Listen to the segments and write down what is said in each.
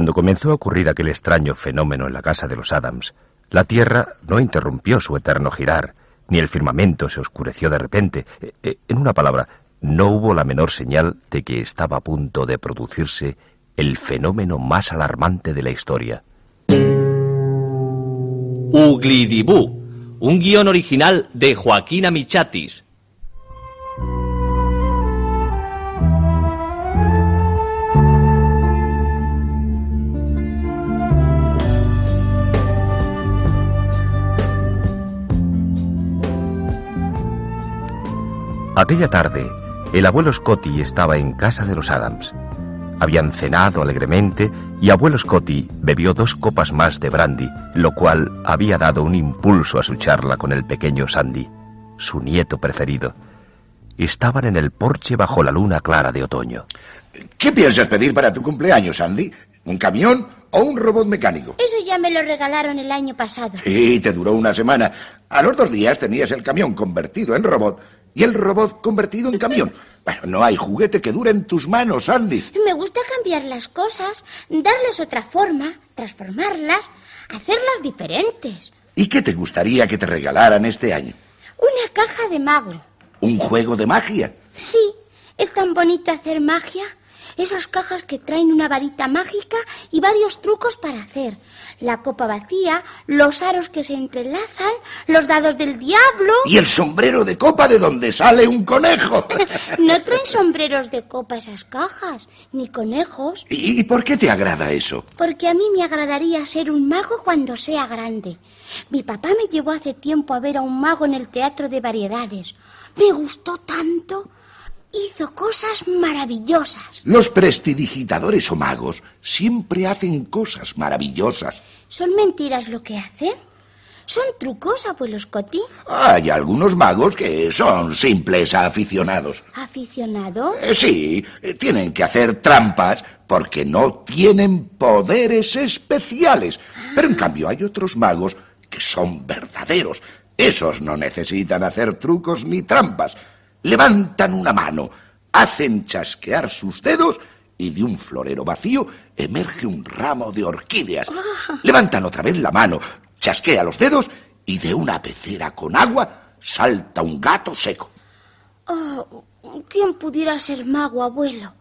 Cuando comenzó a ocurrir aquel extraño fenómeno en la casa de los Adams, la Tierra no interrumpió su eterno girar, ni el firmamento se oscureció de repente. Eh, eh, en una palabra, no hubo la menor señal de que estaba a punto de producirse el fenómeno más alarmante de la historia. Uglidibú, un guion original de Joaquín Amichatis. Aquella tarde, el abuelo Scotty estaba en casa de los Adams. Habían cenado alegremente y abuelo Scotty bebió dos copas más de brandy, lo cual había dado un impulso a su charla con el pequeño Sandy, su nieto preferido. Estaban en el porche bajo la luna clara de otoño. ¿Qué piensas pedir para tu cumpleaños, Sandy? ¿Un camión o un robot mecánico? Eso ya me lo regalaron el año pasado. Sí, te duró una semana. A los dos días tenías el camión convertido en robot y el robot convertido en camión. Bueno, no hay juguete que dure en tus manos, Andy. Me gusta cambiar las cosas, darles otra forma, transformarlas, hacerlas diferentes. ¿Y qué te gustaría que te regalaran este año? Una caja de mago. ¿Un juego de magia? Sí, es tan bonito hacer magia. Esas cajas que traen una varita mágica y varios trucos para hacer. La copa vacía, los aros que se entrelazan, los dados del diablo. Y el sombrero de copa de donde sale un conejo. no traen sombreros de copa esas cajas, ni conejos. ¿Y, por qué te agrada eso? Porque a mí me agradaría ser un mago cuando sea grande. Mi papá me llevó hace tiempo a ver a un mago en el teatro de variedades. Me gustó tanto hizo cosas maravillosas. Los prestidigitadores o magos siempre hacen cosas maravillosas. ¿Son mentiras lo que hacen? ¿Son trucos, abuelo Scotty? Hay algunos magos que son simples aficionados. ¿Aficionados? Eh, sí, eh, tienen que hacer trampas porque no tienen poderes especiales. Pero en cambio hay otros magos que son verdaderos. Esos no necesitan hacer trucos ni trampas levantan una mano, hacen chasquear sus dedos y de un florero vacío emerge un ramo de orquídeas. Ah. Levantan otra vez la mano, chasquea los dedos y de una pecera con agua salta un gato seco. Oh, ¿Quién pudiera ser mago, abuelo?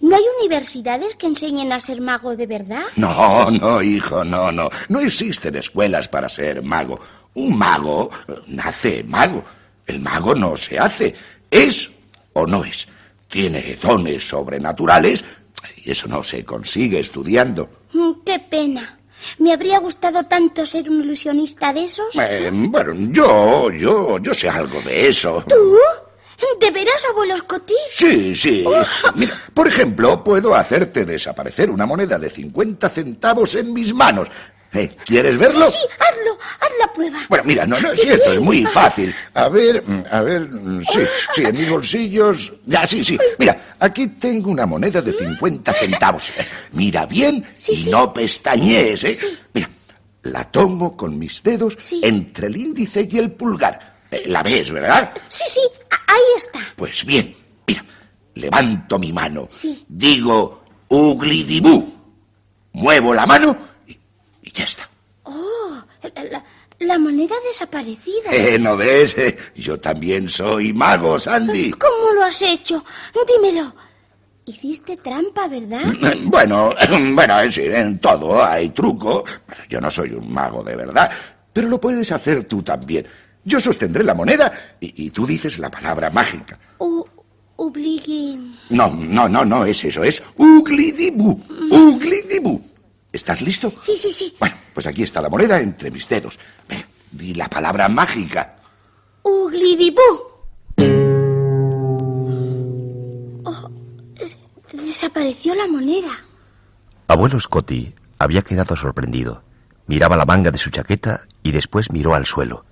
¿No hay universidades que enseñen a ser mago de verdad? No, no, hijo, no, no. No existen escuelas para ser mago. Un mago eh, nace mago. El mago no se hace. ¿Es o no es? Tiene dones sobrenaturales y eso no se consigue estudiando. Mm, qué pena. Me habría gustado tanto ser un ilusionista de esos. Eh, bueno, yo, yo, yo sé algo de eso. ¿Tú? ¿De veras, abuelo Scotty? Sí, sí. Mira, por ejemplo, puedo hacerte desaparecer una moneda de 50 centavos en mis manos. Eh, ¿Quieres verlo? Sí, sí, hazlo, haz la prueba. Bueno, mira, no, no, sí, esto es muy fácil. A ver, a ver, sí, sí, en mis bolsillos. Ya, sí, sí. Mira, aquí tengo una moneda de 50 centavos. Mira bien y no pestañees, ¿eh? Mira, la tomo con mis dedos entre el índice y el pulgar. Eh, ¿La ves, verdad? Sí, sí, ahí está. Pues bien, mira, levanto mi mano. Sí. Digo, uglidibú. Muevo la mano ya está. Oh, La moneda desaparecida. Eh, ¿No ves? Eh, yo también soy mago, Sandy. ¿Cómo lo has hecho? Dímelo. Hiciste trampa, ¿verdad? Bueno, bueno, es decir, en todo hay truco. Yo no soy un mago de verdad, pero lo puedes hacer tú también. Yo sostendré la moneda y, y tú dices la palabra mágica. U obligui. No, no, no, no es eso, es uglidibu. Uglidibu. ¿Estás listo? Sí, sí, sí. Bueno, pues aquí está la moneda entre mis dedos. Ven, di la palabra mágica. Uglidibú. Oh, es- desapareció la moneda. Abuelo Scotty había quedado sorprendido. Miraba la manga de su chaqueta y después miró al suelo.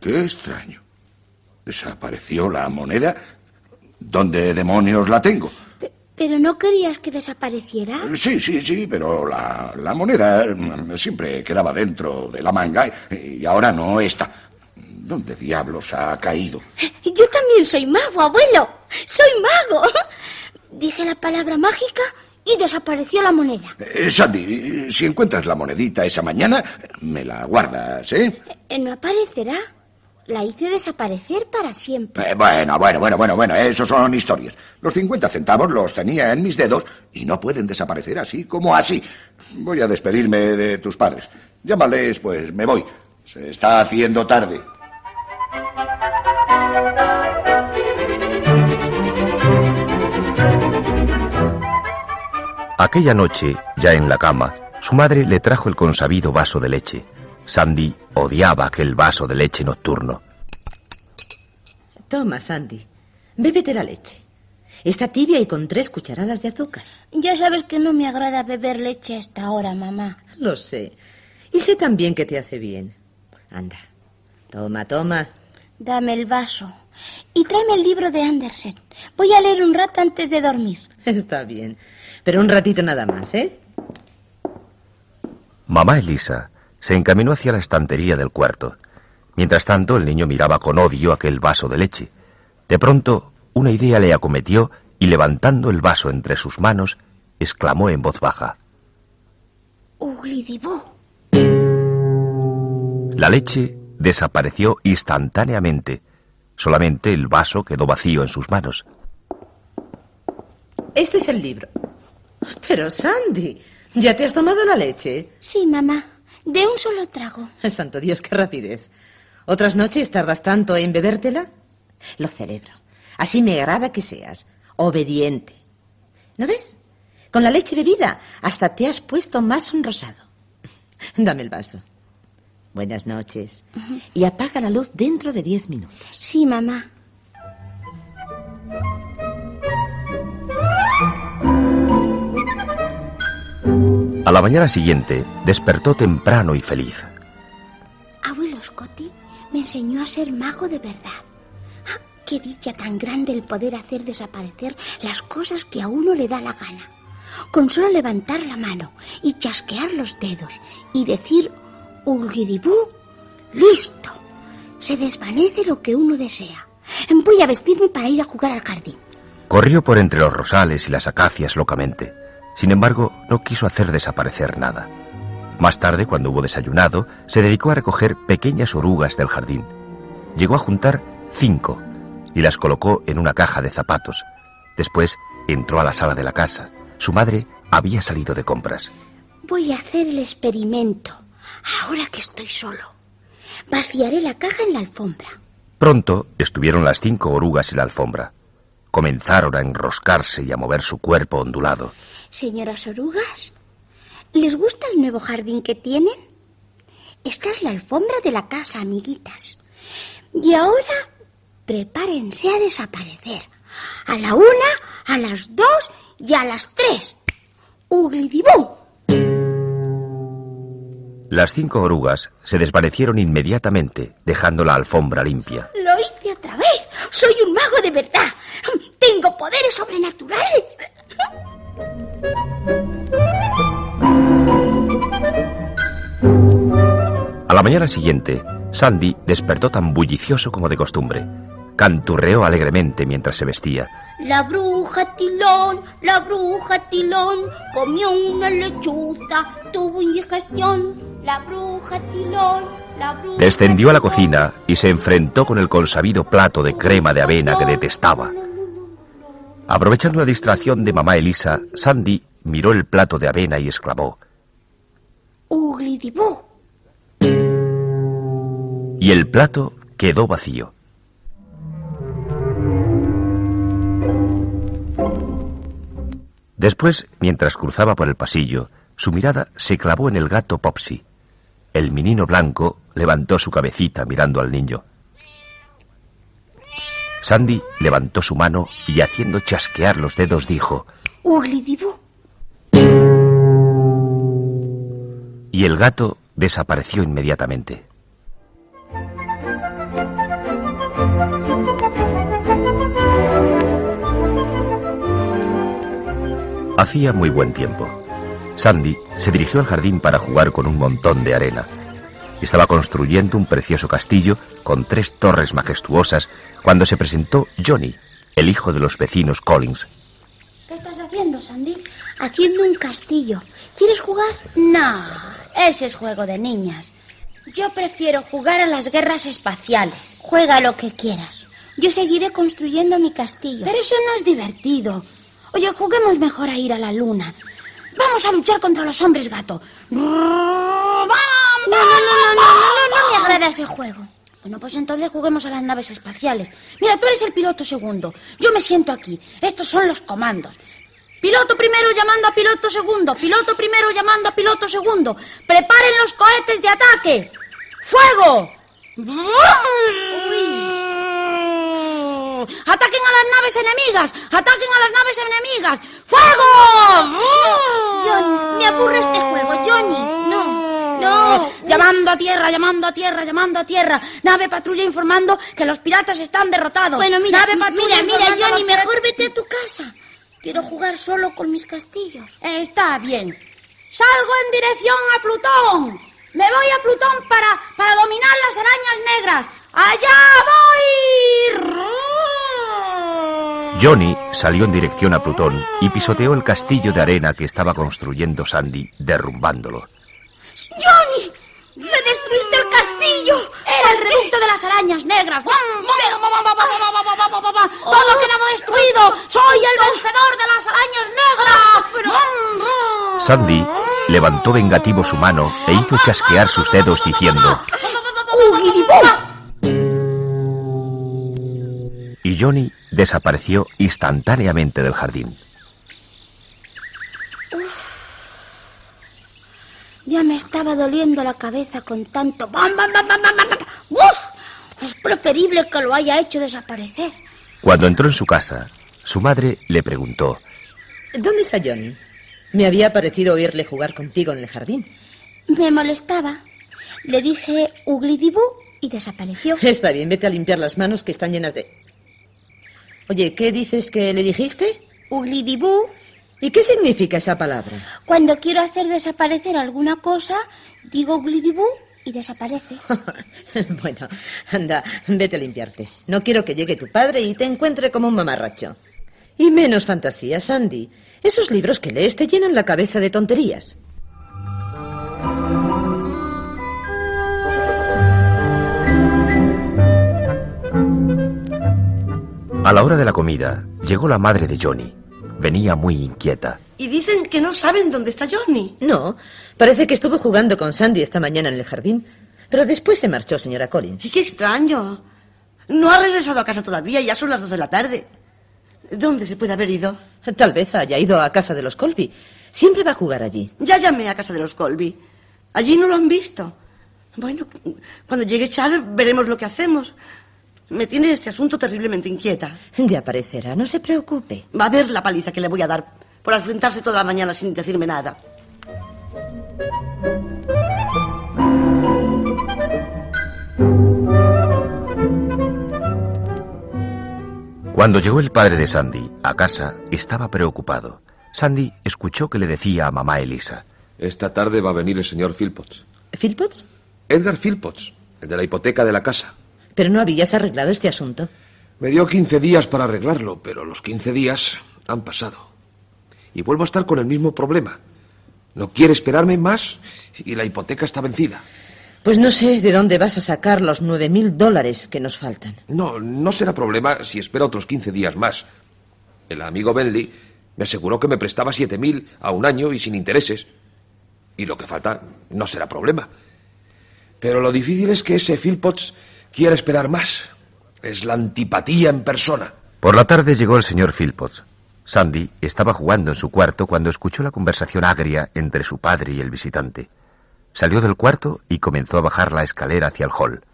Qué extraño. ¿Desapareció la moneda? ¿Dónde demonios la tengo? Pe- ¿Pero no querías que desapareciera? Sí, sí, sí, pero la, la moneda mm, siempre quedaba dentro de la manga y, y ahora no está. ¿Dónde diablos ha caído? Yo también soy mago, abuelo. Soy mago. Dije la palabra mágica y desapareció la moneda. Eh, Sandy, si encuentras la monedita esa mañana, me la guardas, ¿eh? Eh, No aparecerá. La hice desaparecer para siempre. Eh, Bueno, bueno, bueno, bueno, bueno, eso son historias. Los 50 centavos los tenía en mis dedos y no pueden desaparecer así como así. Voy a despedirme de tus padres. Llámales, pues me voy. Se está haciendo tarde. Aquella noche, ya en la cama, su madre le trajo el consabido vaso de leche. Sandy odiaba aquel vaso de leche nocturno. Toma, Sandy. Bébete la leche. Está tibia y con tres cucharadas de azúcar. Ya sabes que no me agrada beber leche a esta hora, mamá. Lo sé. Y sé también que te hace bien. Anda. Toma, toma. Dame el vaso. Y tráeme el libro de Andersen. Voy a leer un rato antes de dormir. Está bien. Pero un ratito nada más, ¿eh? Mamá Elisa se encaminó hacia la estantería del cuarto. Mientras tanto, el niño miraba con odio aquel vaso de leche. De pronto, una idea le acometió y levantando el vaso entre sus manos, exclamó en voz baja. Uglidibú. La leche desapareció instantáneamente. Solamente el vaso quedó vacío en sus manos. Este es el libro. Pero, Sandy, ¿ya te has tomado la leche? Sí, mamá. De un solo trago. Santo Dios, qué rapidez. ¿Otras noches tardas tanto en bebértela? Lo celebro. Así me agrada que seas. Obediente. ¿No ves? Con la leche bebida hasta te has puesto más sonrosado. Dame el vaso. Buenas noches. Y apaga la luz dentro de diez minutos. Sí, mamá. A la mañana siguiente, despertó temprano y feliz. Abuelo Scotty me enseñó a ser mago de verdad. ¡Ah! Qué dicha tan grande el poder hacer desaparecer las cosas que a uno le da la gana. Con solo levantar la mano y chasquear los dedos y decir Ulgidibú, listo. Se desvanece lo que uno desea. Voy a vestirme para ir a jugar al jardín. Corrió por entre los rosales y las acacias locamente. Sin embargo, no quiso hacer desaparecer nada. Más tarde, cuando hubo desayunado, se dedicó a recoger pequeñas orugas del jardín. Llegó a juntar cinco y las colocó en una caja de zapatos. Después entró a la sala de la casa. Su madre había salido de compras. Voy a hacer el experimento. Ahora que estoy solo. Vaciaré la caja en la alfombra. Pronto estuvieron las cinco orugas en la alfombra. Comenzaron a enroscarse y a mover su cuerpo ondulado. Señoras orugas, ¿les gusta el nuevo jardín que tienen? Esta es la alfombra de la casa, amiguitas. Y ahora prepárense a desaparecer. A la una, a las dos y a las tres. ¡Uglidibú! Las cinco orugas se desvanecieron inmediatamente, dejando la alfombra limpia. Lo hice otra vez. Soy un mago de verdad. Tengo poderes sobrenaturales. A la mañana siguiente, Sandy despertó tan bullicioso como de costumbre. Canturreó alegremente mientras se vestía. La bruja Tilón, la bruja Tilón, comió una lechuza, tuvo indigestión. La bruja Tilón Descendió a la cocina y se enfrentó con el consabido plato de crema de avena que detestaba. Aprovechando la distracción de mamá Elisa, Sandy miró el plato de avena y exclamó. ¡Uglidibú! Y el plato quedó vacío. Después, mientras cruzaba por el pasillo, su mirada se clavó en el gato Popsy. El menino blanco levantó su cabecita mirando al niño. Sandy levantó su mano y haciendo chasquear los dedos dijo, ¡Uglidibú! y el gato desapareció inmediatamente. Hacía muy buen tiempo. Sandy se dirigió al jardín para jugar con un montón de arena. Estaba construyendo un precioso castillo con tres torres majestuosas cuando se presentó Johnny, el hijo de los vecinos Collins. ¿Qué estás haciendo, Sandy? Haciendo un castillo. ¿Quieres jugar? No, ese es juego de niñas. Yo prefiero jugar a las guerras espaciales. Juega lo que quieras. Yo seguiré construyendo mi castillo. Pero eso no es divertido. Oye, juguemos mejor a ir a la luna. Vamos a luchar contra los hombres gato. No, no, no, no, no, no, no me agrada ese juego. Bueno, pues entonces juguemos a las naves espaciales. Mira, tú eres el piloto segundo. Yo me siento aquí. Estos son los comandos. Piloto primero llamando a piloto segundo. Piloto primero llamando a piloto segundo. Preparen los cohetes de ataque. ¡Fuego! ¡Ataquen a las naves enemigas! ¡Ataquen a las naves enemigas! ¡Fuego! Johnny, me aburre este juego, Johnny. No, no. Llamando a tierra, llamando a tierra, llamando a tierra. Nave patrulla informando que los piratas están derrotados. Bueno, mira, Nave mira, mira, Johnny, mejor vete a tu casa. Quiero jugar solo con mis castillos. está bien. Salgo en dirección a Plutón. Me voy a Plutón para, para dominar las arañas negras. ¡Allá voy! Johnny salió en dirección a Plutón y pisoteó el castillo de arena que estaba construyendo Sandy, derrumbándolo. ¡Johnny! ¡Me destruiste el castillo! Era el reducto de las arañas negras. Todo ha quedado destruido. Soy el vencedor de las arañas negras. Sandy levantó vengativo su mano e hizo chasquear sus dedos diciendo... Y Johnny desapareció instantáneamente del jardín. Ya me estaba doliendo la cabeza con tanto... ¡Bam, bam, bam, bam, bam, bam! ¡Uf! Es preferible que lo haya hecho desaparecer. Cuando entró en su casa, su madre le preguntó... ¿Dónde está Johnny? Me había parecido oírle jugar contigo en el jardín. Me molestaba. Le dije uglidibú y desapareció. Está bien, vete a limpiar las manos que están llenas de... Oye, ¿qué dices que le dijiste? Uglidibú. ¿Y qué significa esa palabra? Cuando quiero hacer desaparecer alguna cosa, digo uglidibú y desaparece. bueno, anda, vete a limpiarte. No quiero que llegue tu padre y te encuentre como un mamarracho. Y menos fantasía, Sandy. Esos libros que lees te llenan la cabeza de tonterías. A la hora de la comida, llegó la madre de Johnny. Venía muy inquieta. Y dicen que no saben dónde está Johnny. No, parece que estuvo jugando con Sandy esta mañana en el jardín. Pero después se marchó, señora Collins. Y qué extraño. No ha regresado a casa todavía, ya son las dos de la tarde. ¿Dónde se puede haber ido? Tal vez haya ido a casa de los Colby. Siempre va a jugar allí. Ya llamé a casa de los Colby. Allí no lo han visto. Bueno, cuando llegue Charles veremos lo que hacemos. Me tiene este asunto terriblemente inquieta. Ya aparecerá, no se preocupe. Va a ver la paliza que le voy a dar por enfrentarse toda la mañana sin decirme nada. Cuando llegó el padre de Sandy a casa, estaba preocupado. Sandy escuchó que le decía a mamá Elisa. Esta tarde va a venir el señor Philpotts. ¿Philpotts? Edgar Philpotts, el de la hipoteca de la casa. Pero no habías arreglado este asunto. Me dio 15 días para arreglarlo, pero los 15 días han pasado. Y vuelvo a estar con el mismo problema. No quiere esperarme más y la hipoteca está vencida. Pues no sé de dónde vas a sacar los nueve mil dólares que nos faltan. No, no será problema si espera otros 15 días más. El amigo Bentley me aseguró que me prestaba siete mil a un año y sin intereses. Y lo que falta no será problema. Pero lo difícil es que ese Philpotts quiere esperar más. Es la antipatía en persona. Por la tarde llegó el señor Philpotts. Sandy estaba jugando en su cuarto cuando escuchó la conversación agria entre su padre y el visitante. Salió del cuarto y comenzó a bajar la escalera hacia el hall.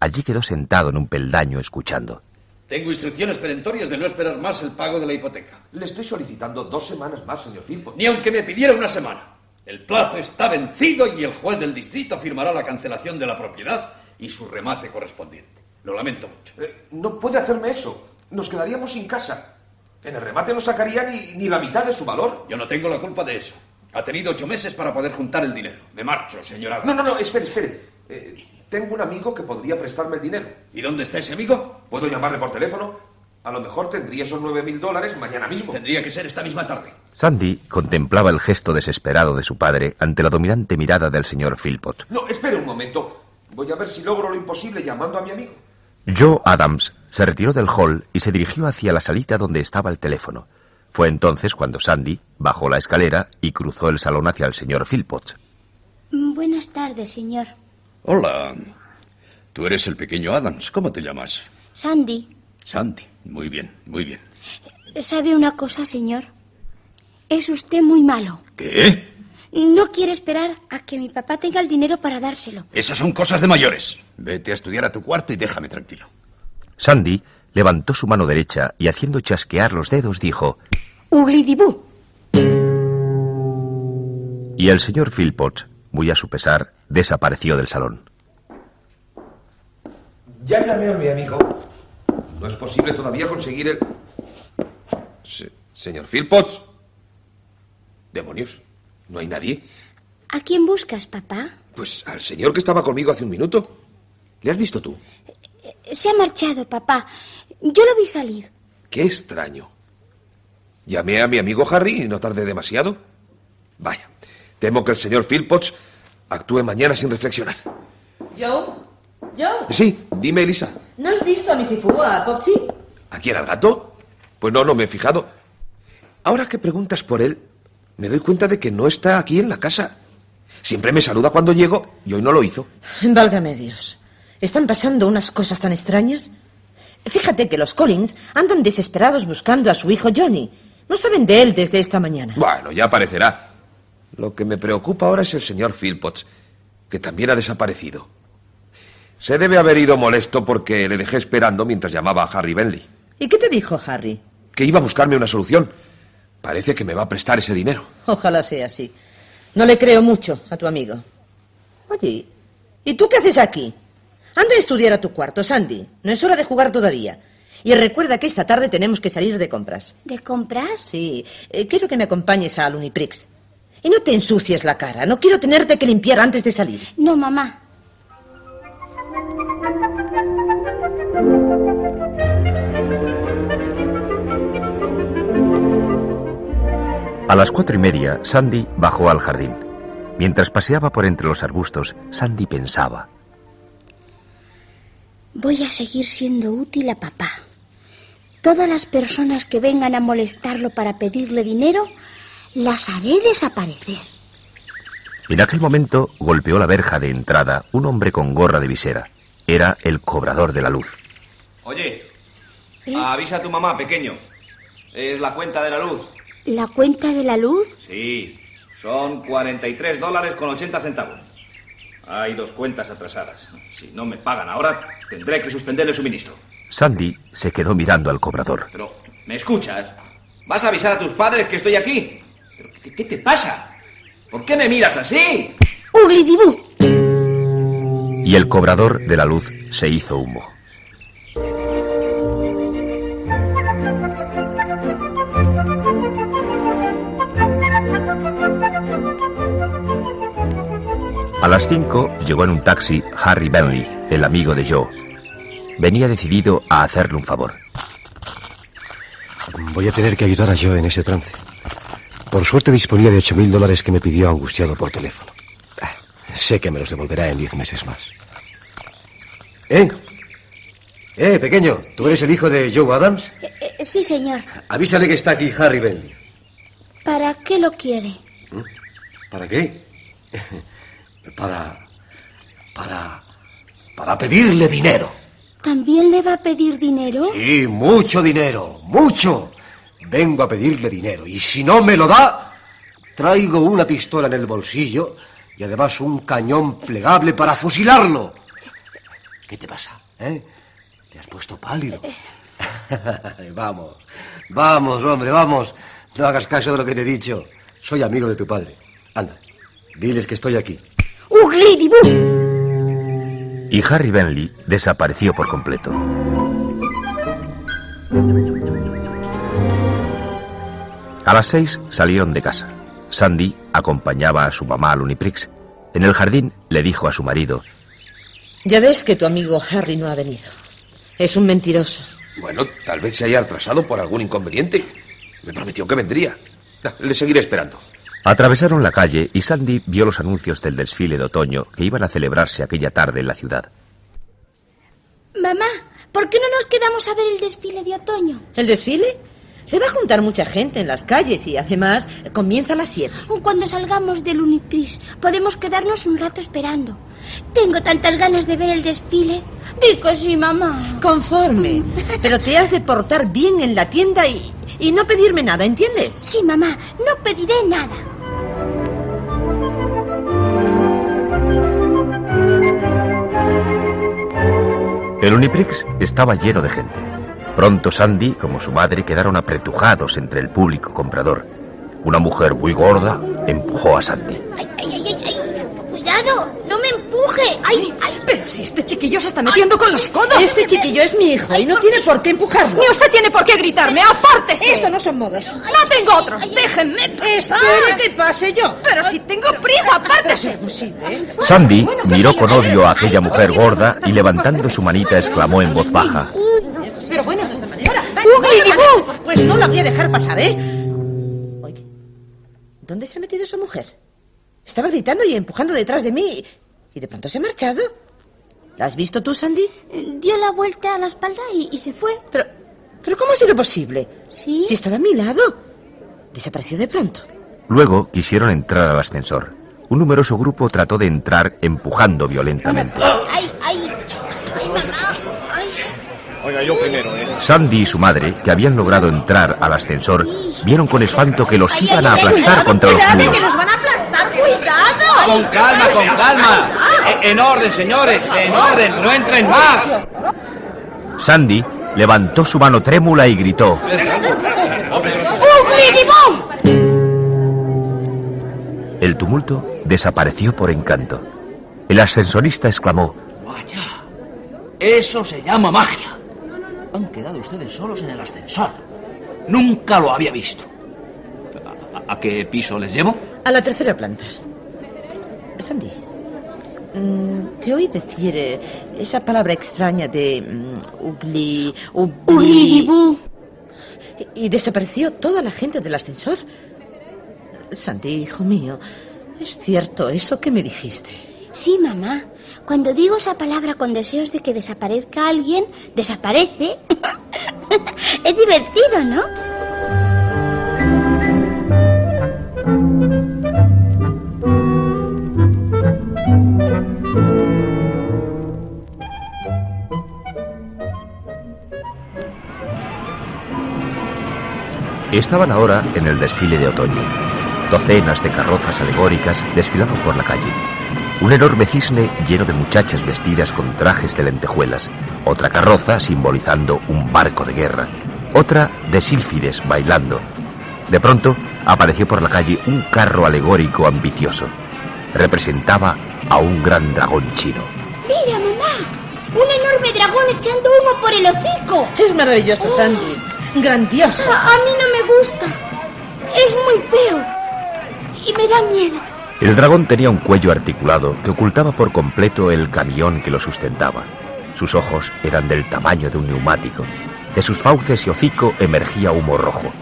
Allí quedó sentado en un peldaño escuchando. Tengo instrucciones perentorias de no esperar más el pago de la hipoteca. Le estoy solicitando dos semanas más, señor Philpotts. Ni aunque me pidiera una semana. El plazo está vencido y el juez del distrito firmará la cancelación de la propiedad y su remate correspondiente. Lo lamento mucho. Eh, no puede hacerme eso. Nos quedaríamos sin casa. En el remate no sacaría ni, ni la mitad de su valor. Yo no tengo la culpa de eso. Ha tenido ocho meses para poder juntar el dinero. Me marcho, señora. No, no, no, espere, espere. Eh, tengo un amigo que podría prestarme el dinero. ¿Y dónde está ese amigo? Puedo llamarle por teléfono. A lo mejor tendría esos nueve mil dólares mañana mismo. Tendría que ser esta misma tarde. Sandy contemplaba el gesto desesperado de su padre ante la dominante mirada del señor Philpott. No, espere un momento. Voy a ver si logro lo imposible llamando a mi amigo. Joe Adams se retiró del hall y se dirigió hacia la salita donde estaba el teléfono. Fue entonces cuando Sandy bajó la escalera y cruzó el salón hacia el señor Philpott. Mm, Buenas tardes, señor. Hola. Tú eres el pequeño Adams. ¿Cómo te llamas? Sandy, Sandy. Muy bien, muy bien. ¿sabe una cosa, señor? Es usted muy malo. ¿Qué? No quiere esperar a que mi papá tenga el dinero para dárselo. Esas son cosas de mayores. Vete a estudiar a tu cuarto y déjame tranquilo. Sandy levantó su mano derecha y haciendo chasquear los dedos dijo Uglidibú. y el señor Philpott, muy a su pesar, desapareció del salón. Ya llamé a mi amigo. No es posible todavía conseguir el... Se- señor Philpotts. Demonios. ¿No hay nadie? ¿A quién buscas, papá? Pues al señor que estaba conmigo hace un minuto. ¿Le has visto tú? Se ha marchado, papá. Yo lo vi salir. Qué extraño. Llamé a mi amigo Harry y no tardé demasiado. Vaya, temo que el señor Philpotts actúe mañana sin reflexionar. ¿Joe? ¿Joe? Sí, dime, Elisa. ¿No has visto a mi Sifu, a Popsy? ¿A quién, al gato? Pues no, no me he fijado. Ahora que preguntas por él, me doy cuenta de que no está aquí en la casa. Siempre me saluda cuando llego y hoy no lo hizo. Válgame Dios. ¿Están pasando unas cosas tan extrañas? Fíjate que los Collins andan desesperados buscando a su hijo Johnny. No saben de él desde esta mañana. Bueno, ya aparecerá. Lo que me preocupa ahora es el señor Philpotts, que también ha desaparecido. Se debe haber ido molesto porque le dejé esperando mientras llamaba a Harry Bentley, ¿Y qué te dijo Harry? que iba a buscarme una solución. Parece que me va a prestar ese dinero. Ojalá sea así. No le creo mucho a tu amigo. Oye, ¿y tú qué haces aquí? Anda a estudiar a tu cuarto, Sandy. No es hora de jugar todavía. Y recuerda que esta tarde tenemos que salir de compras. ¿De compras? Sí, eh, quiero que me acompañes a Luniprix. Y no te ensucies la cara. No quiero tenerte que limpiar antes de salir. No, mamá. A las cuatro y media, Sandy bajó al jardín. Mientras paseaba por entre los arbustos, Sandy pensaba. Voy a seguir siendo útil a papá. Todas las personas que vengan a molestarlo para pedirle dinero, las haré desaparecer. En aquel momento golpeó la verja de entrada un hombre con gorra de visera. Era el cobrador de la luz. Oye, avisa a tu mamá, pequeño. Es la cuenta de la luz. ¿La cuenta de la luz? Sí, son 43 dólares con 80 centavos. Hay dos cuentas atrasadas. Si no me pagan ahora, tendré que suspender el suministro. Sandy se quedó mirando al cobrador. Pero, ¿me escuchas? ¿Vas a avisar a tus padres que estoy aquí? ¿Pero qué, qué te pasa? ¿Por qué me miras así? ¡Uglidibú! Y el cobrador de la luz se hizo humo. Las cinco llegó en un taxi Harry Bentley, el amigo de Joe. Venía decidido a hacerle un favor. Voy a tener que ayudar a Joe en ese trance. Por suerte disponía de ocho mil dólares que me pidió angustiado por teléfono. Ah, Sé que me los devolverá en diez meses más. ¿Eh? Eh, pequeño, ¿tú eres el hijo de Joe Adams? Eh, sí, señor. Avísale que está aquí Harry Bentley. ¿Para qué lo quiere? ¿Para qué? Para... Para... Para pedirle dinero. ¿También le va a pedir dinero? Sí, mucho dinero, mucho. Vengo a pedirle dinero y si no me lo da, traigo una pistola en el bolsillo y además un cañón plegable para fusilarlo. ¿Qué te pasa? ¿Eh? Te has puesto pálido. vamos, vamos, hombre, vamos. No hagas caso de lo que te he dicho. Soy amigo de tu padre. Anda, diles que estoy aquí. ¡Uglidibú! Y Harry Bentley desapareció por completo. A las seis salieron de casa. Sandy acompañaba a su mamá al Uniprix. En el jardín le dijo a su marido, Ya ves que tu amigo Harry no ha venido. Es un mentiroso. Bueno, tal vez se haya atrasado por algún inconveniente. Me prometió que vendría. Le seguiré esperando. Atravesaron la calle y Sandy vio los anuncios del desfile de otoño que iban a celebrarse aquella tarde en la ciudad. Mamá, ¿por qué no nos quedamos a ver el desfile de otoño? ¿El desfile? Se va a juntar mucha gente en las calles y además comienza a las siete. Cuando salgamos del Unipris, podemos quedarnos un rato esperando. Tengo tantas ganas de ver el desfile. Digo sí, mamá. Conforme. Pero te has de portar bien en la tienda y, y no pedirme nada, ¿entiendes? Sí, mamá, no pediré nada. El Uniprix estaba lleno de gente. Pronto Sandy, como su madre, quedaron apretujados entre el público comprador. Una mujer muy gorda empujó a Sandy. ¡Ay, ay, ay. ¡Cuidado! ¡No me empuje! ¡Ay, ay! Pero si este chiquillo se está metiendo con los codos. Este chiquillo es mi hijo y no tiene por qué empujarlo. Ni usted tiene por qué gritarme. ¡Apártese! Esto no son modos. No tengo otro. Déjenme pasar. Espere que pase yo. Pero si tengo prisa, apártese. Sandy miró con odio a aquella mujer gorda y levantando su manita exclamó en voz baja. Pero bueno, de esta manera. ¡Ugly Pues no la voy a dejar pasar, ¿eh? Oye, ¿dónde se ha metido esa mujer? Estaba gritando y empujando detrás de mí y de pronto se ha marchado. ¿La has visto tú, Sandy? Dio la vuelta a la espalda y, y se fue. Pero, pero ¿cómo ha sido posible? ¿Sí? Si estaba a mi lado. Desapareció de pronto. Luego quisieron entrar al ascensor. Un numeroso grupo trató de entrar empujando violentamente. ¡Ay, ay! ¡Ay, mamá! ¡Ay! Oiga, yo primero, ¿eh? Sandy y su madre, que habían logrado entrar al ascensor, vieron con espanto que los iban a aplastar contra los ¡Cuidado, que muros. nos van a aplastar! ¡Cuidado! Con calma, con calma. E- En orden, señores, en orden, no entren más. Sandy levantó su mano trémula y gritó. El tumulto desapareció por encanto. El ascensorista exclamó. Vaya, eso se llama magia. Han quedado ustedes solos en el ascensor. Nunca lo había visto. ¿A, a qué piso les llevo? A la tercera planta. Sandy, te oí decir eh, esa palabra extraña de mm, ugly, ugly. ¡Uglidibú! Y desapareció toda la gente del ascensor. Sandy, hijo mío, ¿es cierto eso que me dijiste? Sí, mamá. Cuando digo esa palabra con deseos de que desaparezca alguien, desaparece. es divertido, ¿no? Estaban ahora en el desfile de otoño. Docenas de carrozas alegóricas desfilaban por la calle. Un enorme cisne lleno de muchachas vestidas con trajes de lentejuelas. Otra carroza simbolizando un barco de guerra. Otra de sílfides bailando. De pronto apareció por la calle un carro alegórico ambicioso. Representaba a un gran dragón chino. Mira, mamá. Un enorme dragón echando humo por el hocico. Es maravilloso, Sandy. Grandioso. A, a mí no me gusta. Es muy feo. Y me da miedo. El dragón tenía un cuello articulado que ocultaba por completo el camión que lo sustentaba. Sus ojos eran del tamaño de un neumático. De sus fauces y hocico emergía humo rojo.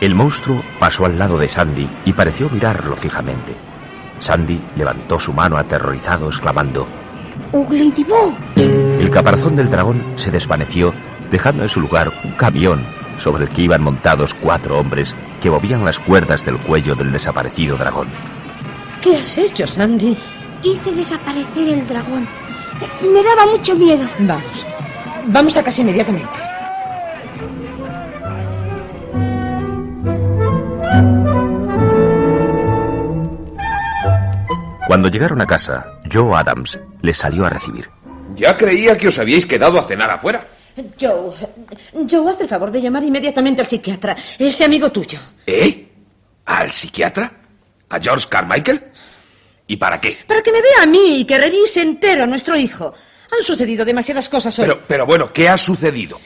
El monstruo pasó al lado de Sandy y pareció mirarlo fijamente. Sandy levantó su mano aterrorizado, exclamando: ¡Uglidibú! El caparazón del dragón se desvaneció, dejando en su lugar un camión sobre el que iban montados cuatro hombres que movían las cuerdas del cuello del desaparecido dragón. ¿Qué has hecho, Sandy? Hice desaparecer el dragón. Me daba mucho miedo. Vamos. Vamos a casa inmediatamente. Cuando llegaron a casa, Joe Adams les salió a recibir. Ya creía que os habíais quedado a cenar afuera. Joe, Joe, haz el favor de llamar inmediatamente al psiquiatra, ese amigo tuyo. ¿Eh? ¿Al psiquiatra? ¿A George Carmichael? ¿Y para qué? Para que me vea a mí y que revise entero a nuestro hijo. Han sucedido demasiadas cosas hoy. Pero, pero bueno, ¿qué ha sucedido?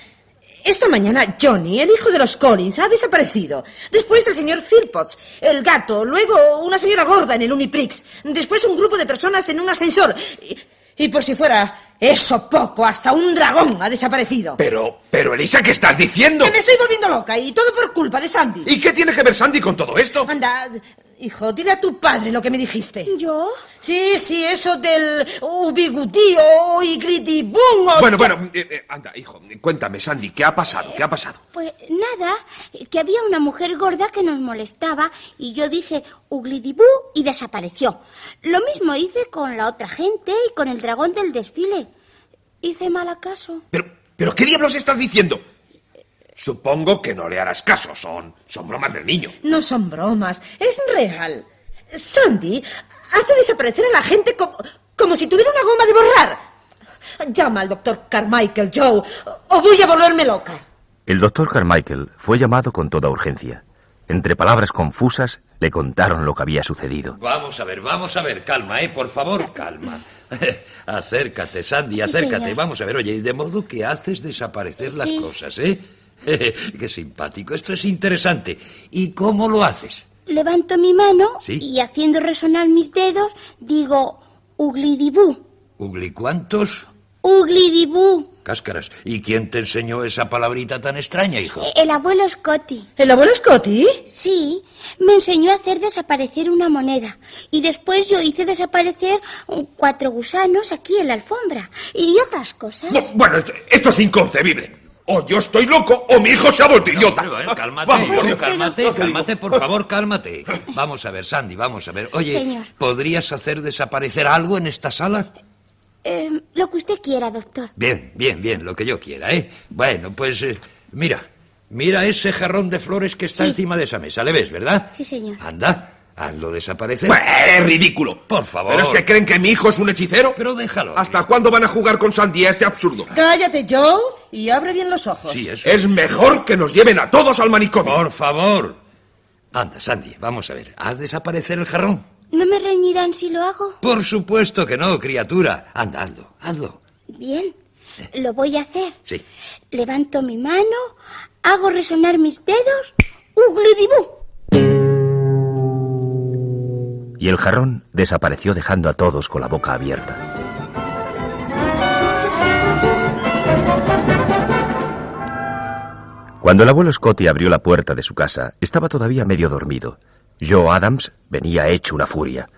Esta mañana Johnny, el hijo de los Collins, ha desaparecido. Después el señor Philpotts, el gato. Luego una señora gorda en el Uniprix. Después un grupo de personas en un ascensor. Y, y por si fuera eso poco, hasta un dragón ha desaparecido. Pero, pero Elisa, ¿qué estás diciendo? Que me estoy volviendo loca y todo por culpa de Sandy. ¿Y qué tiene que ver Sandy con todo esto? Anda, hijo, dile a tu padre lo que me dijiste. ¿Yo? Sí, sí, eso del ubigutío y gritibum. o- Bueno, bueno, eh, eh, anda, hijo, cuéntame, Sandy, ¿qué ha pasado? ¿Qué ha pasado? Pues nada, que había una mujer gorda que nos molestaba y yo dije uglidibú y desapareció. Lo mismo hice con la otra gente y con el dragón del desfile. Hice mal acaso. Pero, pero ¿qué diablos estás diciendo? Supongo que no le harás caso, son, son bromas del niño. No son bromas, es real. Sandy hace desaparecer a la gente como, como si tuviera una goma de borrar. Llama al doctor Carmichael, Joe, o voy a volverme loca. El doctor Carmichael fue llamado con toda urgencia. Entre palabras confusas le contaron lo que había sucedido. Vamos a ver, vamos a ver, calma, ¿eh? Por favor, calma. acércate, Sandy, acércate. Vamos a ver, oye, de modo que haces desaparecer las cosas, ¿eh? Qué simpático, esto es interesante. ¿Y cómo lo haces? Levanto mi mano Sí. y haciendo resonar mis dedos digo uglidibú, ¿Ugli cuántos? uglidibú. Cáscaras. ¿Y quién te enseñó esa palabrita tan extraña, hijo? El abuelo Scotty. ¿El abuelo Scotty? Sí, me enseñó a hacer desaparecer una moneda. Y después yo hice desaparecer cuatro gusanos aquí en la alfombra. Y otras cosas. Bu- Bueno, esto, esto es inconcebible. O yo estoy loco o mi hijo se ha vuelto idiota. Pero, eh, Ah, cálmate, vamos, cálmate, cálmate, por favor, cálmate. Vamos a ver, Sandy, vamos a ver. Oye, señor. ¿podrías hacer desaparecer algo en esta sala? Eh, lo que usted quiera, doctor. Bien, bien, bien, lo que yo quiera, ¿eh? Bueno, pues eh, mira, mira ese jarrón de flores que está Sí. encima de esa mesa, ¿le ves, verdad? Sí, señor. Anda, hazlo desaparecer. Es ridículo. Por favor. ¿Pero es que creen que mi hijo es un hechicero? Pero déjalo. ¿Hasta cuándo van a jugar con Sandy a este absurdo? Cállate, Joe, y abre bien los ojos. Sí, eso. Es mejor que nos lleven a todos al manicomio. Por favor. Anda, Sandy, vamos a ver. ¿Haz desaparecer el jarrón? ¿No me reñirán si lo hago? Por supuesto que no, criatura. Anda, hazlo, hazlo. Bien, lo voy a hacer. Sí. Levanto mi mano, hago resonar mis dedos. ¡Uglidibú! Y el jarrón desapareció dejando a todos con la boca abierta. Cuando el abuelo Scotty abrió la puerta de su casa, estaba todavía medio dormido. Joe Adams venía hecho una furia.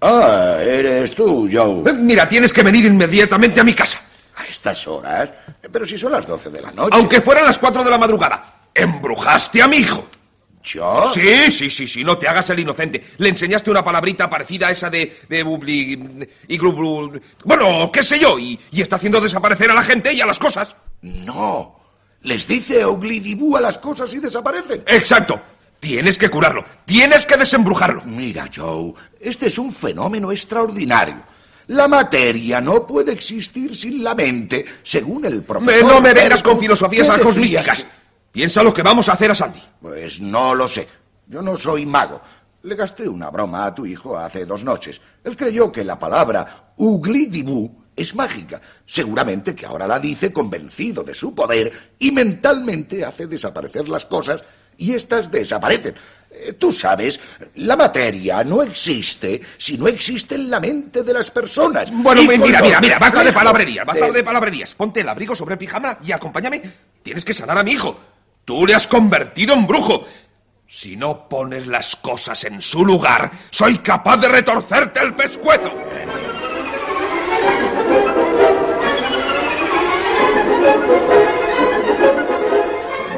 Ah, eres tú, Joe. Eh, Mira, tienes que venir inmediatamente a mi casa. A estas horas. Pero si son las doce de la noche. Aunque fueran las cuatro de la madrugada. Embrujaste a mi hijo. ¿Yo? Sí, sí, sí, sí, no te hagas el inocente. Le enseñaste una palabrita parecida a esa de... de bubli... y glublu... Bueno, qué sé yo, y, y está haciendo desaparecer a la gente y a las cosas. No. Les dice Oglidibú a las cosas y desaparecen. Exacto. Tienes que curarlo. Tienes que desembrujarlo. Mira, Joe, este es un fenómeno extraordinario. La materia no puede existir sin la mente, según el Me- profesor. no me vengas con filosofías que Piensa lo que vamos a hacer a Sandy. Pues no lo sé. Yo no soy mago. Le gasté una broma a tu hijo hace dos noches. Él creyó que la palabra uglidibú es mágica. Seguramente que ahora la dice convencido de su poder y mentalmente hace desaparecer las cosas y éstas desaparecen. Eh, Tú sabes, la materia no existe si no existe en la mente de las personas. Bueno, Y pues mira, mira, mira, basta de palabrerías, basta de- de palabrerías. Ponte el abrigo sobre el pijama y acompáñame. Tienes que sanar a mi hijo. Tú le has convertido en brujo. Si no pones las cosas en su lugar, soy capaz de retorcerte el pescuezo.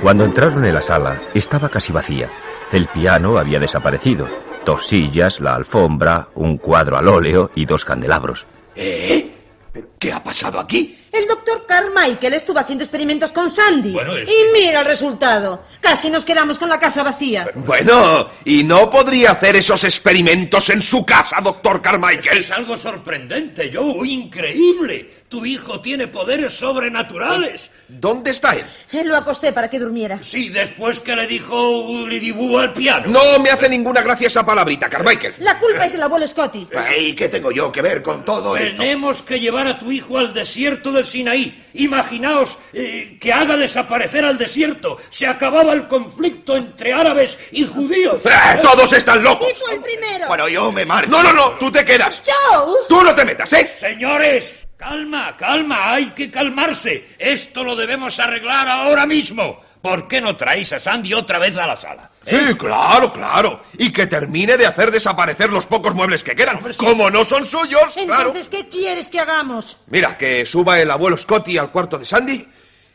Cuando entraron en la sala, estaba casi vacía. El piano había desaparecido. Dos sillas, la alfombra, un cuadro al óleo y dos candelabros. ¿Eh? ¿Pero qué ha pasado aquí? El doctor Carmichael estuvo haciendo experimentos con Sandy. Bueno, es- Y mira el resultado. Casi nos quedamos con la casa vacía. Bueno, ¿y no podría hacer esos experimentos en su casa, doctor Carmichael? Es algo sorprendente, Joe, increíble. Tu hijo tiene poderes sobrenaturales. ¿Dónde está él? Él lo acosté para que durmiera. Sí, después que le dijo Lidibú al piano. No me hace ninguna gracia esa palabrita, Carmichael. La culpa es del abuelo Scotty. ¿Y qué tengo yo que ver con todo esto? Tenemos que llevar a tu hijo al desierto del Sinaí. Imaginaos eh, que haga desaparecer al desierto. Se acababa el conflicto entre árabes y judíos. ¡Eh, ¡Todos están locos! Y tú el primero. Bueno, yo me marcho. No, no, no, tú te quedas. Joe. Tú no te metas, ¿eh? Señores, calma, calma, hay que calmarse. Esto lo debemos arreglar ahora mismo. ¿Por qué no traéis a Sandy otra vez a la sala? Sí, claro, claro. Y que termine de hacer desaparecer los pocos muebles que quedan. Como no son suyos, claro. Entonces, ¿qué quieres que hagamos? Mira, que suba el abuelo Scotty al cuarto de Sandy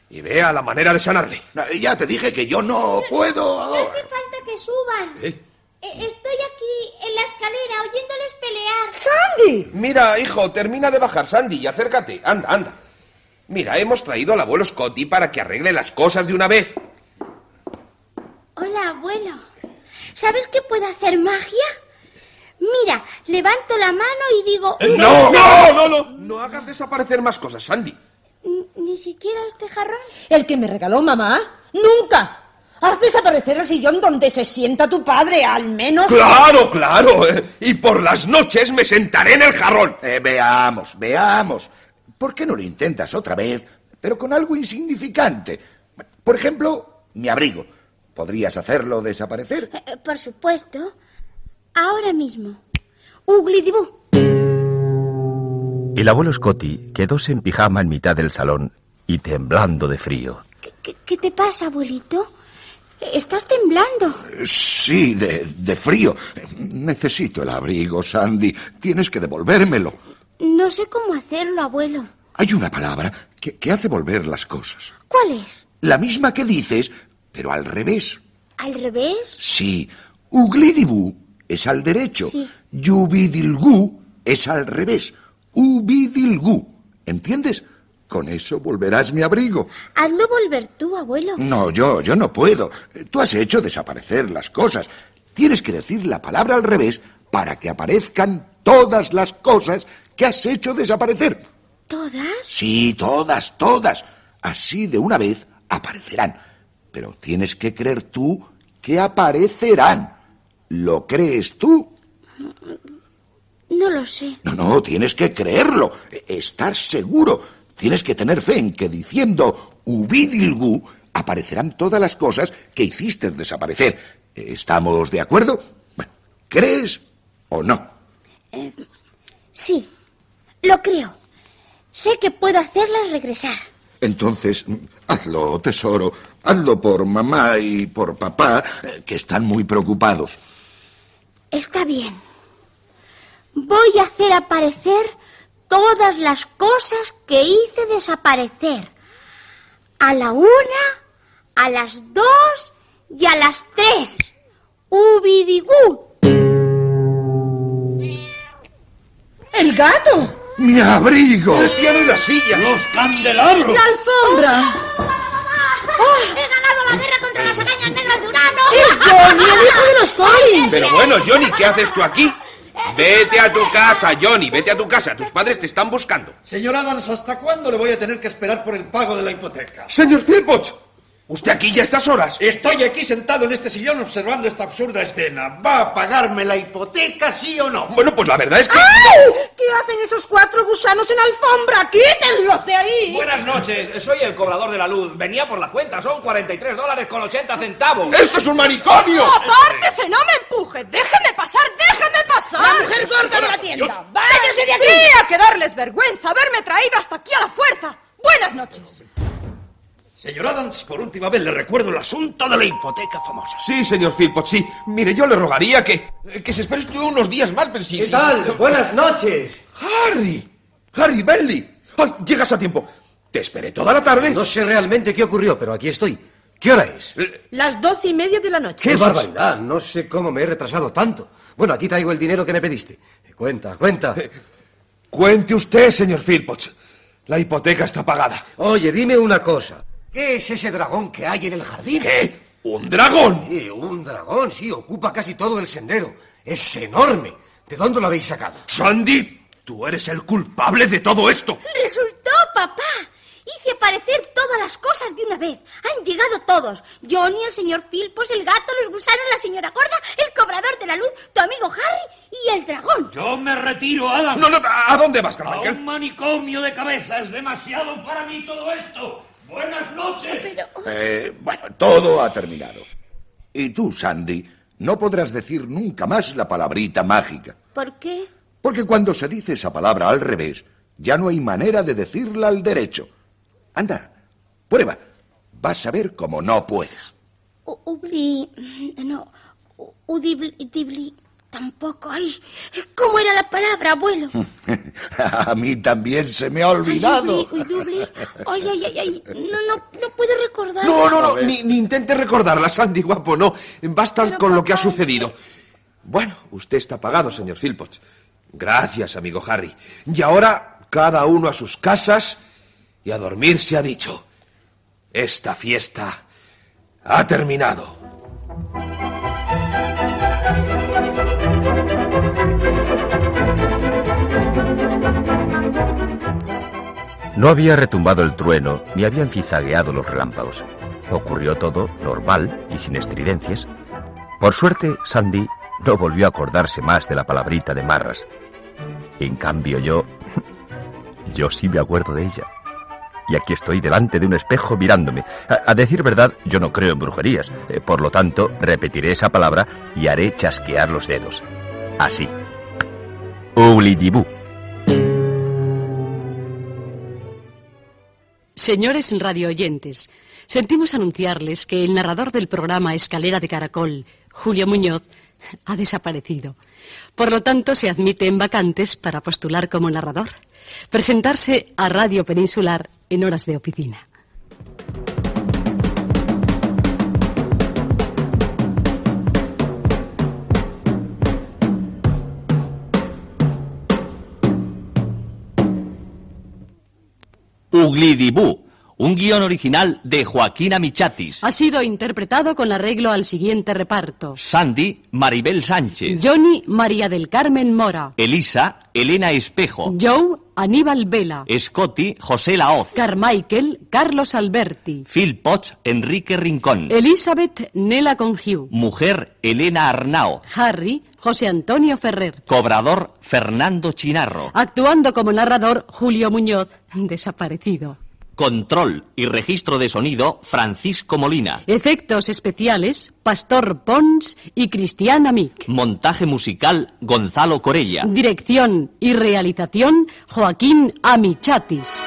y vea la manera de sanarle. Ya te dije que yo no puedo No hace falta que suban. ¿Eh? Eh, Estoy aquí en la escalera oyéndoles pelear. ¡Sandy! Mira, hijo, termina de bajar, Sandy, y acércate. Anda, anda. Mira, hemos traído al abuelo Scotty para que arregle las cosas de una vez. Hola, abuelo. ¿Sabes que puedo hacer magia? Mira, levanto la mano y digo... Eh, No, no, no, no. No hagas desaparecer más cosas, Sandy. Ni siquiera este jarrón. ¿El que me regaló mamá? ¡Nunca! Haz desaparecer el sillón donde se sienta tu padre, al menos. Claro, claro. eh, Y por las noches me sentaré en el jarrón. Eh, veamos, veamos. ¿Por qué no lo intentas otra vez, pero con algo insignificante? Por ejemplo, mi abrigo. ¿Podrías hacerlo desaparecer? Eh, por supuesto. Ahora mismo. Uglidibú. El abuelo Scotty quedóse en pijama en mitad del salón y temblando de frío. ¿Qué, qué te pasa, abuelito? Estás temblando. Sí, de, de frío. Necesito el abrigo, Sandy. Tienes que devolvérmelo. No sé cómo hacerlo, abuelo. Hay una palabra que, que hace volver las cosas. ¿Cuál es? La misma que dices, pero al revés. ¿Al revés? Sí, uglidibú es al derecho. Sí. Yubidilgú es al revés. Ubidilgú. ¿Entiendes? Con eso volverás mi abrigo. Hazlo volver tú, abuelo. No, yo, yo no puedo. Tú has hecho desaparecer las cosas. Tienes que decir la palabra al revés para que aparezcan todas las cosas que has hecho desaparecer. ¿Todas? Sí, todas, todas. Así de una vez aparecerán. Pero tienes que creer tú que aparecerán. ¿Lo crees tú? No lo sé. No, no, tienes que creerlo. e- Estar seguro. Tienes que tener fe en que diciendo ubidilgu aparecerán todas las cosas que hiciste desaparecer. ¿Estamos de acuerdo? Bueno, ¿crees o no? Eh, sí, lo creo. Sé que puedo hacerlas regresar. Entonces, hazlo, tesoro. Hazlo por mamá y por papá, eh, que están muy preocupados. Está bien. Voy a hacer aparecer todas las cosas que hice desaparecer. A la una, a las dos y a las tres. Ubidigú. ¡El gato! ¡Mi abrigo! El piano y la silla. ¡Los candelabros! ¡La alfombra! ¡He ganado la guerra contra las arañas negras de Urano! ¡Es Johnny, el hijo de los Collins! Pero bueno, Johnny, ¿qué haces tú aquí? Vete a tu casa, Johnny, vete a tu casa. Tus padres te están buscando. Señor Adams, ¿hasta cuándo le voy a tener que esperar por el pago de la hipoteca? Señor Philpotts, ¿usted aquí ya a estas horas? Estoy aquí sentado en este sillón observando esta absurda escena. ¿Va a pagarme la hipoteca, sí o no? Bueno, pues la verdad es que... ¡Ay! ¿Qué hacen esos cuatro gusanos en la alfombra? ¡Quítenlos de ahí! Buenas noches, soy el cobrador de la luz. Venía por la cuenta, son 43 dólares con 80 centavos. ¡Esto es un manicomio! ¡Apártese! ¡No me empuje! ¡Déjeme pasar! ¡Déjeme pasar! ¡La mujer gorda de la tienda! ¡Váyase de aquí! Tendría que darles vergüenza haberme traído hasta aquí a la fuerza. Buenas noches. Señor Adams, por última vez le recuerdo el asunto de la hipoteca famosa. Sí, señor Philpott, sí. Mire, yo le rogaría que, que se espere usted unos días más, pero sí. ¿Qué sí, tal? no- Buenas noches. ¡Harry! ¡Harry Bentley! ¡Ay, llegas a tiempo! Te esperé toda la tarde. No sé realmente qué ocurrió, pero aquí estoy. ¿Qué hora es? Las doce y media de la noche. ¡Qué barbaridad! No sé cómo me he retrasado tanto. Bueno, aquí traigo el dinero que me pediste. Cuenta, cuenta. Cuente usted, señor Philpott. La hipoteca está pagada. Oye, dime una cosa. ¿Qué es ese dragón que hay en el jardín? ¿Qué? ¿Un dragón? Sí, un dragón, sí, ocupa casi todo el sendero. Es enorme. ¿De dónde lo habéis sacado? Sandy, tú eres el culpable de todo esto. Resultó, papá. Hice aparecer todas las cosas de una vez. Han llegado todos. Johnny, el señor Philpos, el gato, los gusanos, la señora gorda, el cobrador de la luz, tu amigo Harry y el dragón. Yo me retiro, Adams. No, no, ¿a dónde vas, A Carmichael? un manicomio de cabeza. Es demasiado para mí todo esto. Buenas noches. Eh, bueno, todo ha terminado. Y tú, Sandy, no podrás decir nunca más la palabrita mágica. ¿Por qué? Porque cuando se dice esa palabra al revés, ya no hay manera de decirla al derecho. Anda, prueba. Vas a ver cómo no puedes. U- Ubli... No. Udibli... Tampoco. Ay, ¿cómo era la palabra, abuelo? A mí también se me ha olvidado. Ay, udibli, Ay, ay, ay, ay. No, no, no puedo recordar. No, no, no, ni, ni intente recordarla, Sandy, guapo, no. Basta con lo que ha sucedido. Bueno, usted está pagado, señor Philpott. Gracias, amigo Harry. Y ahora, cada uno a sus casas y a dormir se ha dicho. Esta fiesta ha terminado. No había retumbado el trueno ni habían cizagueado los relámpagos. Ocurrió todo normal y sin estridencias. Por suerte, Sandy no volvió a acordarse más de la palabrita de Marras. En cambio, yo. Yo sí me acuerdo de ella. Y aquí estoy delante de un espejo mirándome. A, decir verdad, yo no creo en brujerías. Eh, por lo tanto, repetiré esa palabra y haré chasquear los dedos. Así. Oblidibú. Señores radioyentes, sentimos anunciarles que el narrador del programa Escalera de Caracol, Julio Muñoz, ha desaparecido. Por lo tanto, se admiten vacantes para postular como narrador, presentarse a Radio Peninsular en horas de oficina. Uglidibú, un guion original de Joaquín Amichatis. Ha sido interpretado con arreglo al siguiente reparto. Sandy, Maribel Sánchez. Johnny, María del Carmen Mora. Elisa, Elena Espejo. Joe, Aníbal Vela. Scotty, José Laoz. Carmichael, Carlos Alberti. Phil Potts, Enrique Rincón. Elizabeth, Nela Congiu. Mujer, Elena Arnao. Harry, José Antonio Ferrer. Cobrador, Fernando Chinarro. Actuando como narrador, Julio Muñoz, desaparecido. Control y registro de sonido, Francisco Molina. Efectos especiales, Pastor Pons y Cristiana Mick. Montaje musical, Gonzalo Corella. Dirección y realización, Joaquín Amichatis.